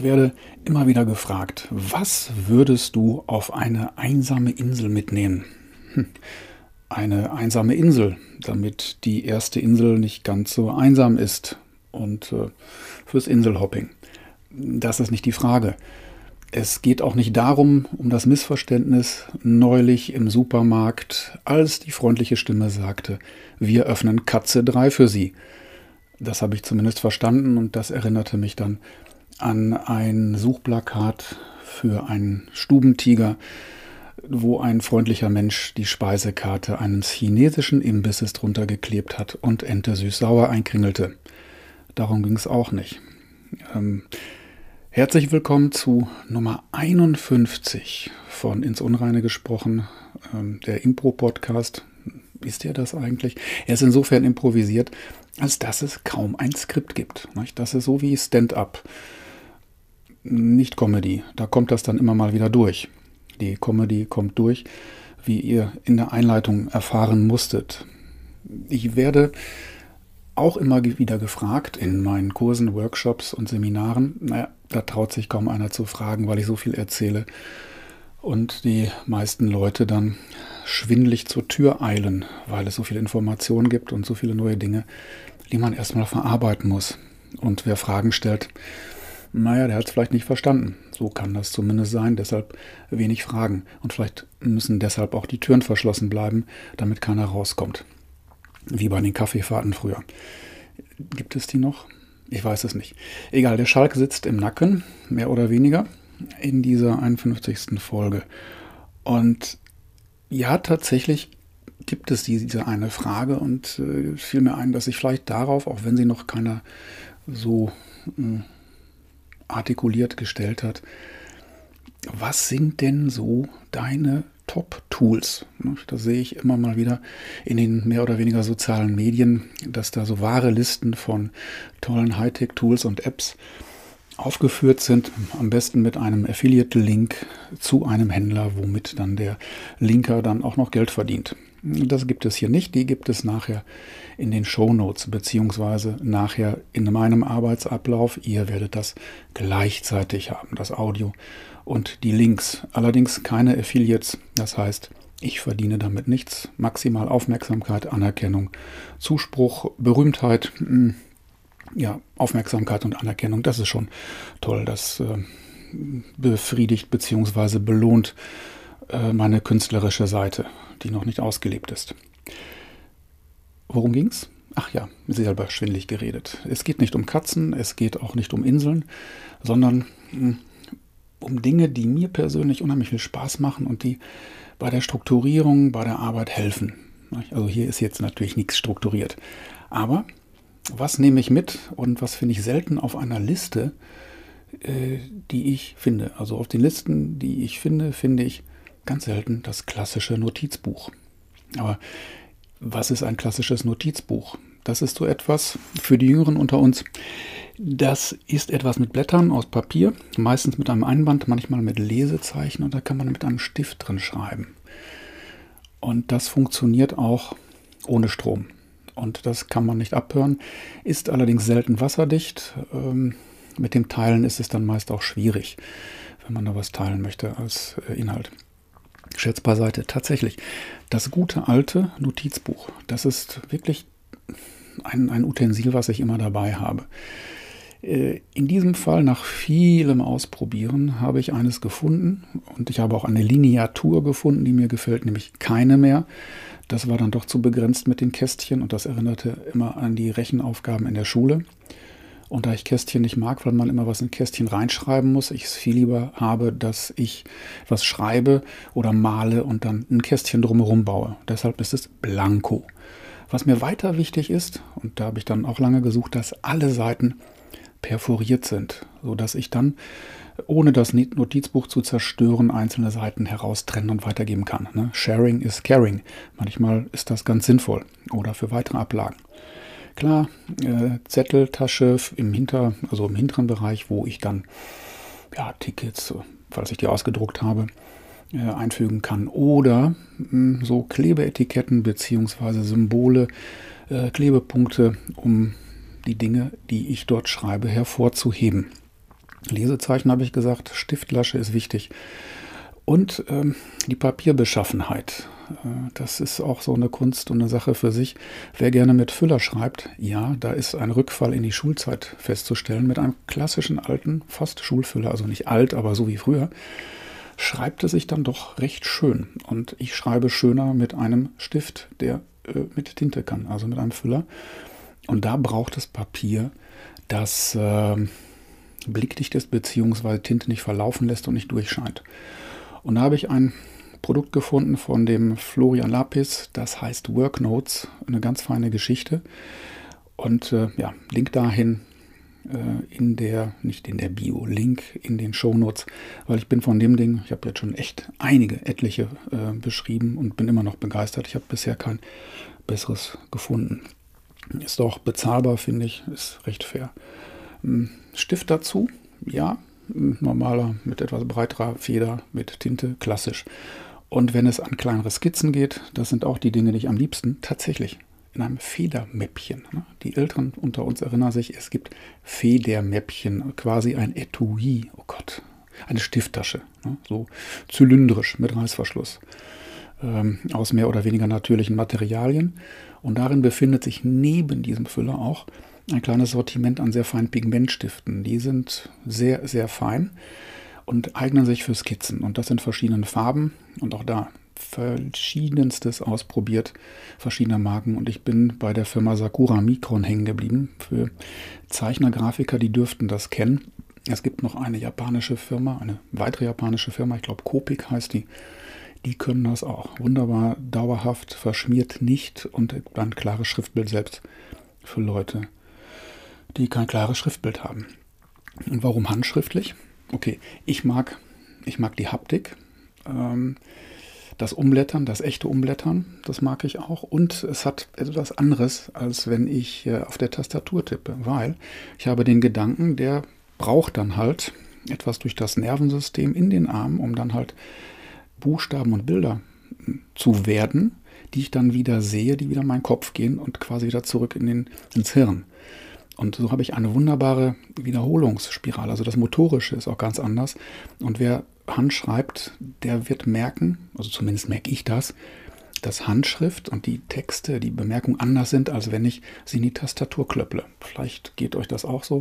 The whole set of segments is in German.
Ich werde immer wieder gefragt, was würdest du auf eine einsame Insel mitnehmen? Hm, eine einsame Insel, damit die erste Insel nicht ganz so einsam ist und äh, fürs Inselhopping. Das ist nicht die Frage. Es geht auch nicht darum, um das Missverständnis neulich im Supermarkt, als die freundliche Stimme sagte, wir öffnen Katze 3 für Sie. Das habe ich zumindest verstanden und das erinnerte mich dann an ein Suchplakat für einen Stubentiger, wo ein freundlicher Mensch die Speisekarte eines chinesischen Imbisses drunter geklebt hat und Ente süß-sauer einkringelte. Darum ging es auch nicht. Ähm, herzlich willkommen zu Nummer 51 von Ins Unreine gesprochen, ähm, der Impro-Podcast. Ist der das eigentlich? Er ist insofern improvisiert, als dass es kaum ein Skript gibt. Nicht? Das ist so wie Stand-up nicht Comedy. Da kommt das dann immer mal wieder durch. Die Comedy kommt durch, wie ihr in der Einleitung erfahren musstet. Ich werde auch immer wieder gefragt in meinen Kursen, Workshops und Seminaren. Naja, da traut sich kaum einer zu fragen, weil ich so viel erzähle. Und die meisten Leute dann schwindlig zur Tür eilen, weil es so viele Informationen gibt und so viele neue Dinge, die man erstmal verarbeiten muss. Und wer Fragen stellt, naja, der hat es vielleicht nicht verstanden. So kann das zumindest sein, deshalb wenig Fragen. Und vielleicht müssen deshalb auch die Türen verschlossen bleiben, damit keiner rauskommt. Wie bei den Kaffeefahrten früher. Gibt es die noch? Ich weiß es nicht. Egal, der Schalk sitzt im Nacken, mehr oder weniger, in dieser 51. Folge. Und ja, tatsächlich gibt es diese eine Frage und äh, fiel mir ein, dass ich vielleicht darauf, auch wenn sie noch keiner so äh, artikuliert gestellt hat. Was sind denn so deine Top-Tools? Da sehe ich immer mal wieder in den mehr oder weniger sozialen Medien, dass da so wahre Listen von tollen Hightech-Tools und Apps aufgeführt sind, am besten mit einem Affiliate-Link zu einem Händler, womit dann der Linker dann auch noch Geld verdient. Das gibt es hier nicht, die gibt es nachher in den Show Notes beziehungsweise nachher in meinem Arbeitsablauf. Ihr werdet das gleichzeitig haben, das Audio und die Links. Allerdings keine Affiliates, das heißt, ich verdiene damit nichts. Maximal Aufmerksamkeit, Anerkennung, Zuspruch, Berühmtheit, hm, ja, Aufmerksamkeit und Anerkennung, das ist schon toll. Das äh, befriedigt bzw. belohnt äh, meine künstlerische Seite die noch nicht ausgelebt ist. Worum ging's? Ach ja, selber schwindlig geredet. Es geht nicht um Katzen, es geht auch nicht um Inseln, sondern hm, um Dinge, die mir persönlich unheimlich viel Spaß machen und die bei der Strukturierung, bei der Arbeit helfen. Also hier ist jetzt natürlich nichts strukturiert. Aber was nehme ich mit und was finde ich selten auf einer Liste, äh, die ich finde? Also auf den Listen, die ich finde, finde ich ganz selten das klassische Notizbuch. Aber was ist ein klassisches Notizbuch? Das ist so etwas für die Jüngeren unter uns. Das ist etwas mit Blättern aus Papier, meistens mit einem Einband, manchmal mit Lesezeichen und da kann man mit einem Stift drin schreiben. Und das funktioniert auch ohne Strom. Und das kann man nicht abhören, ist allerdings selten wasserdicht. Ähm, mit dem Teilen ist es dann meist auch schwierig, wenn man da was teilen möchte als äh, Inhalt. Scherz beiseite, tatsächlich. Das gute alte Notizbuch, das ist wirklich ein, ein Utensil, was ich immer dabei habe. Äh, in diesem Fall, nach vielem Ausprobieren, habe ich eines gefunden und ich habe auch eine Lineatur gefunden, die mir gefällt, nämlich keine mehr. Das war dann doch zu begrenzt mit den Kästchen und das erinnerte immer an die Rechenaufgaben in der Schule. Und da ich Kästchen nicht mag, weil man immer was in Kästchen reinschreiben muss, ich es viel lieber habe, dass ich was schreibe oder male und dann ein Kästchen drumherum baue. Deshalb ist es blanko. Was mir weiter wichtig ist, und da habe ich dann auch lange gesucht, dass alle Seiten perforiert sind, sodass ich dann, ohne das Notizbuch zu zerstören, einzelne Seiten heraustrennen und weitergeben kann. Ne? Sharing is caring. Manchmal ist das ganz sinnvoll oder für weitere Ablagen. Klar, äh, Zetteltasche im Hinter, also im hinteren Bereich, wo ich dann ja, Tickets, falls ich die ausgedruckt habe, äh, einfügen kann. Oder mh, hm, so Klebeetiketten bzw. Symbole, äh, Klebepunkte, um die Dinge, die ich dort schreibe, hervorzuheben. Lesezeichen habe ich gesagt, Stiftlasche ist wichtig. Und ähm, die Papierbeschaffenheit. Äh, das ist auch so eine Kunst und eine Sache für sich. Wer gerne mit Füller schreibt, ja, da ist ein Rückfall in die Schulzeit festzustellen. Mit einem klassischen alten, fast Schulfüller, also nicht alt, aber so wie früher, schreibt es sich dann doch recht schön. Und ich schreibe schöner mit einem Stift, der äh, mit Tinte kann, also mit einem Füller. Und da braucht es Papier, das äh, blickdicht ist, beziehungsweise Tinte nicht verlaufen lässt und nicht durchscheint. Und da habe ich ein Produkt gefunden von dem Florian Lapis, das heißt Worknotes, eine ganz feine Geschichte. Und äh, ja, Link dahin äh, in der, nicht in der Bio, Link in den Shownotes, weil ich bin von dem Ding, ich habe jetzt schon echt einige, etliche äh, beschrieben und bin immer noch begeistert. Ich habe bisher kein besseres gefunden. Ist auch bezahlbar, finde ich, ist recht fair. Hm, Stift dazu, ja, normaler mit etwas breiterer Feder mit Tinte, klassisch. Und wenn es an kleinere Skizzen geht, das sind auch die Dinge, die ich am liebsten tatsächlich in einem Federmäppchen. Ne? Die Älteren unter uns erinnern sich, es gibt Federmäppchen, quasi ein Etui, oh Gott, eine Stifttasche, ne? so zylindrisch mit Reißverschluss, ähm, aus mehr oder weniger natürlichen Materialien. Und darin befindet sich neben diesem Füller auch ein kleines Sortiment an sehr feinen Pigmentstiften. Die sind sehr, sehr fein und eignen sich für Skizzen. Und das in verschiedenen Farben. Und auch da verschiedenstes ausprobiert, verschiedene Marken. Und ich bin bei der Firma Sakura Mikron hängen geblieben. Für Zeichner, Grafiker, die dürften das kennen. Es gibt noch eine japanische Firma, eine weitere japanische Firma, ich glaube Copic heißt die. Die können das auch. Wunderbar, dauerhaft, verschmiert nicht und ein klares Schriftbild selbst für Leute, die kein klares Schriftbild haben. Und warum handschriftlich? Okay, ich mag, ich mag die Haptik. Ähm, das Umblättern, das echte Umblättern, das mag ich auch. Und es hat etwas anderes, als wenn ich äh, auf der Tastatur tippe, weil ich habe den Gedanken, der braucht dann halt etwas durch das Nervensystem in den Arm, um dann halt Buchstaben und Bilder hm, zu werden, die ich dann wieder sehe, die wieder in meinen Kopf gehen und quasi wieder zurück in den, ins Hirn. Und so habe ich eine wunderbare Wiederholungsspirale. Also das Motorische ist auch ganz anders. Und wer Hand schreibt, der wird merken, also zumindest merke ich das, dass Handschrift und die Texte, die Bemerkungen anders sind, als wenn ich sie in die Tastatur klöpple. Vielleicht geht euch das auch so.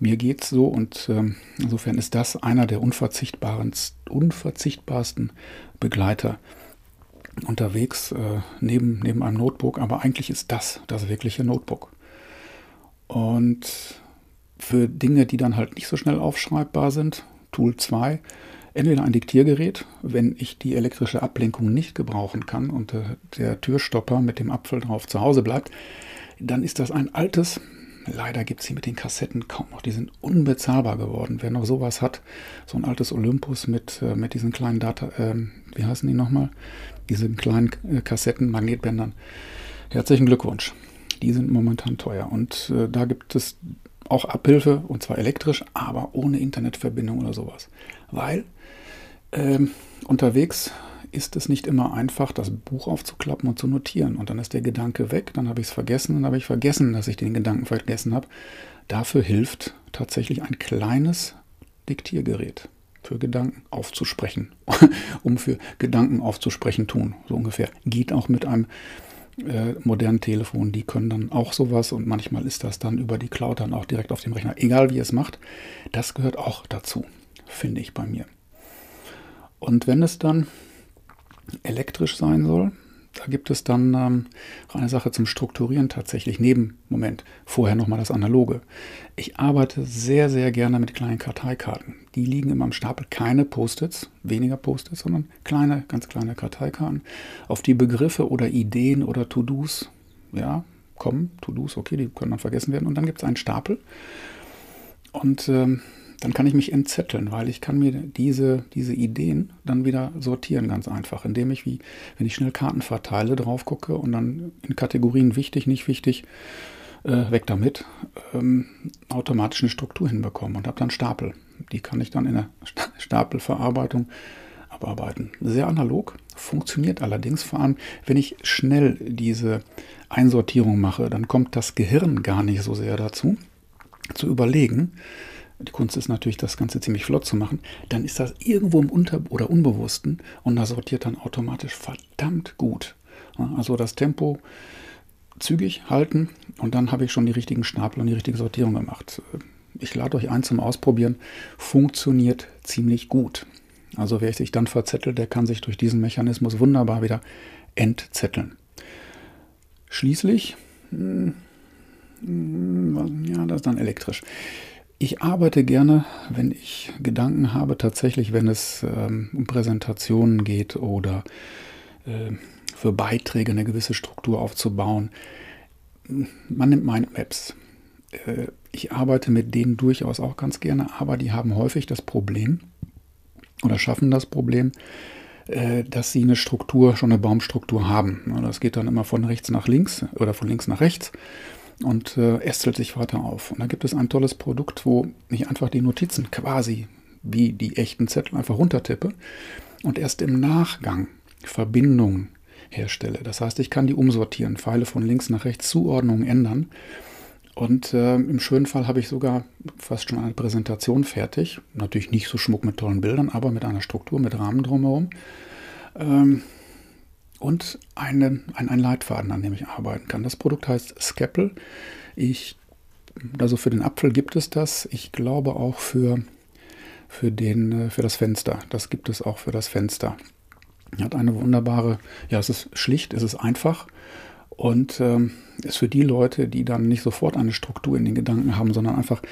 Mir geht es so und äh, insofern ist das einer der unverzichtbarsten Begleiter unterwegs äh, neben, neben einem Notebook. Aber eigentlich ist das das wirkliche Notebook. Und für Dinge, die dann halt nicht so schnell aufschreibbar sind, Tool 2, entweder ein Diktiergerät, wenn ich die elektrische Ablenkung nicht gebrauchen kann und der Türstopper mit dem Apfel drauf zu Hause bleibt, dann ist das ein altes, leider gibt es hier mit den Kassetten kaum noch, die sind unbezahlbar geworden. Wer noch sowas hat, so ein altes Olympus mit, äh, mit diesen kleinen Data, äh, wie heißen die nochmal? Diesen kleinen äh, Kassetten, Magnetbändern. Herzlichen Glückwunsch die sind momentan teuer. Und äh, da gibt es auch Abhilfe, und zwar elektrisch, aber ohne Internetverbindung oder sowas. Weil ähm, unterwegs ist es nicht immer einfach, das Buch aufzuklappen und zu notieren. Und dann ist der Gedanke weg, dann habe ich es vergessen, dann habe ich vergessen, dass ich den Gedanken vergessen habe. Dafür hilft tatsächlich ein kleines Diktiergerät für Gedanken aufzusprechen, um für Gedanken aufzusprechen tun, so ungefähr. Geht auch mit einem äh, modernen Telefonen, die können dann auch sowas und manchmal ist das dann über die Cloud dann auch direkt auf dem Rechner. Egal wie es macht, das gehört auch dazu, finde ich bei mir. Und wenn es dann elektrisch sein soll, da gibt es dann ähm, eine Sache zum Strukturieren tatsächlich, neben, Moment, vorher nochmal das Analoge. Ich arbeite sehr, sehr gerne mit kleinen Karteikarten. Die liegen immer im Stapel, keine Post-its, weniger Post-its, sondern kleine, ganz kleine Karteikarten, auf die Begriffe oder Ideen oder To-Dos, ja, kommen, To-Dos, okay, die können dann vergessen werden. Und dann gibt es einen Stapel. Und ähm, dann kann ich mich entzetteln, weil ich kann mir diese, diese Ideen dann wieder sortieren ganz einfach, indem ich, wie wenn ich schnell Karten verteile, drauf gucke und dann in Kategorien wichtig, nicht wichtig, äh, weg damit, ähm, automatisch eine Struktur hinbekomme und habe dann Stapel. Die kann ich dann in der Stapelverarbeitung abarbeiten. Sehr analog, funktioniert allerdings vor allem, wenn ich schnell diese Einsortierung mache, dann kommt das Gehirn gar nicht so sehr dazu, zu überlegen, die Kunst ist natürlich, das Ganze ziemlich flott zu machen, dann ist das irgendwo im Unter- oder Unbewussten und das sortiert dann automatisch verdammt gut. Also das Tempo zügig halten und dann habe ich schon die richtigen Stapel und die richtige Sortierung gemacht. Ich lade euch ein zum Ausprobieren. Funktioniert ziemlich gut. Also wer sich dann verzettelt, der kann sich durch diesen Mechanismus wunderbar wieder entzetteln. Schließlich, hm, hm, ja, das ist dann elektrisch. Ich arbeite gerne, wenn ich Gedanken habe, tatsächlich, wenn es ähm, um Präsentationen geht oder äh, für Beiträge eine gewisse Struktur aufzubauen. Man nimmt Mindmaps. Äh, ich arbeite mit denen durchaus auch ganz gerne, aber die haben häufig das Problem oder schaffen das Problem, äh, dass sie eine Struktur, schon eine Baumstruktur haben. Das geht dann immer von rechts nach links oder von links nach rechts und äh, ästelt sich weiter auf. Und da gibt es ein tolles Produkt, wo ich einfach die Notizen quasi wie die echten Zettel einfach runtertippe und erst im Nachgang Verbindungen herstelle. Das heißt, ich kann die umsortieren, Pfeile von links nach rechts, Zuordnungen ändern. Und äh, im schönen Fall habe ich sogar fast schon eine Präsentation fertig. Natürlich nicht so schmuck mit tollen Bildern, aber mit einer Struktur, mit Rahmen drumherum. Ähm, und einen, einen Leitfaden, an dem ich arbeiten kann. Das Produkt heißt Scapple. Ich, also für den Apfel gibt es das. Ich glaube auch für, für, den, äh, für das Fenster. Das gibt es auch für das Fenster. Hat eine wunderbare, ja, es ist schlicht, es ist einfach und ähm, ist für die Leute, die dann nicht sofort eine Struktur in den Gedanken haben, sondern einfach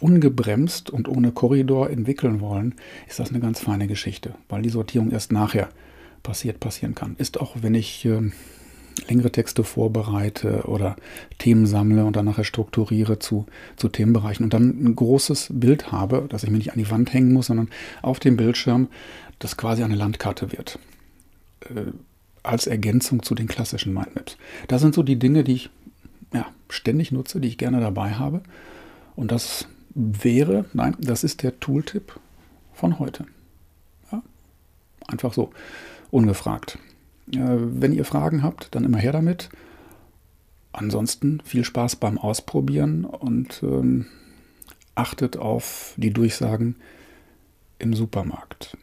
ungebremst und ohne Korridor entwickeln wollen, ist das eine ganz feine Geschichte, weil die Sortierung erst nachher passiert, passieren kann. Ist auch, wenn ich äh, längere Texte vorbereite oder Themen sammle und dann nachher strukturiere zu, zu Themenbereichen und dann ein großes Bild habe, das ich mir nicht an die Wand hängen muss, sondern auf dem Bildschirm, das quasi eine Landkarte wird. Äh, als Ergänzung zu den klassischen Mindmaps. Das sind so die Dinge, die ich ja, ständig nutze, die ich gerne dabei habe. Und das wäre, nein, das ist der Tooltip von heute. Einfach so ungefragt. wenn ihr Fragen habt, dann immer her damit. Ansonsten viel Spaß beim Ausprobieren und ähm, achtet auf die Durchsagen im Supermarkt.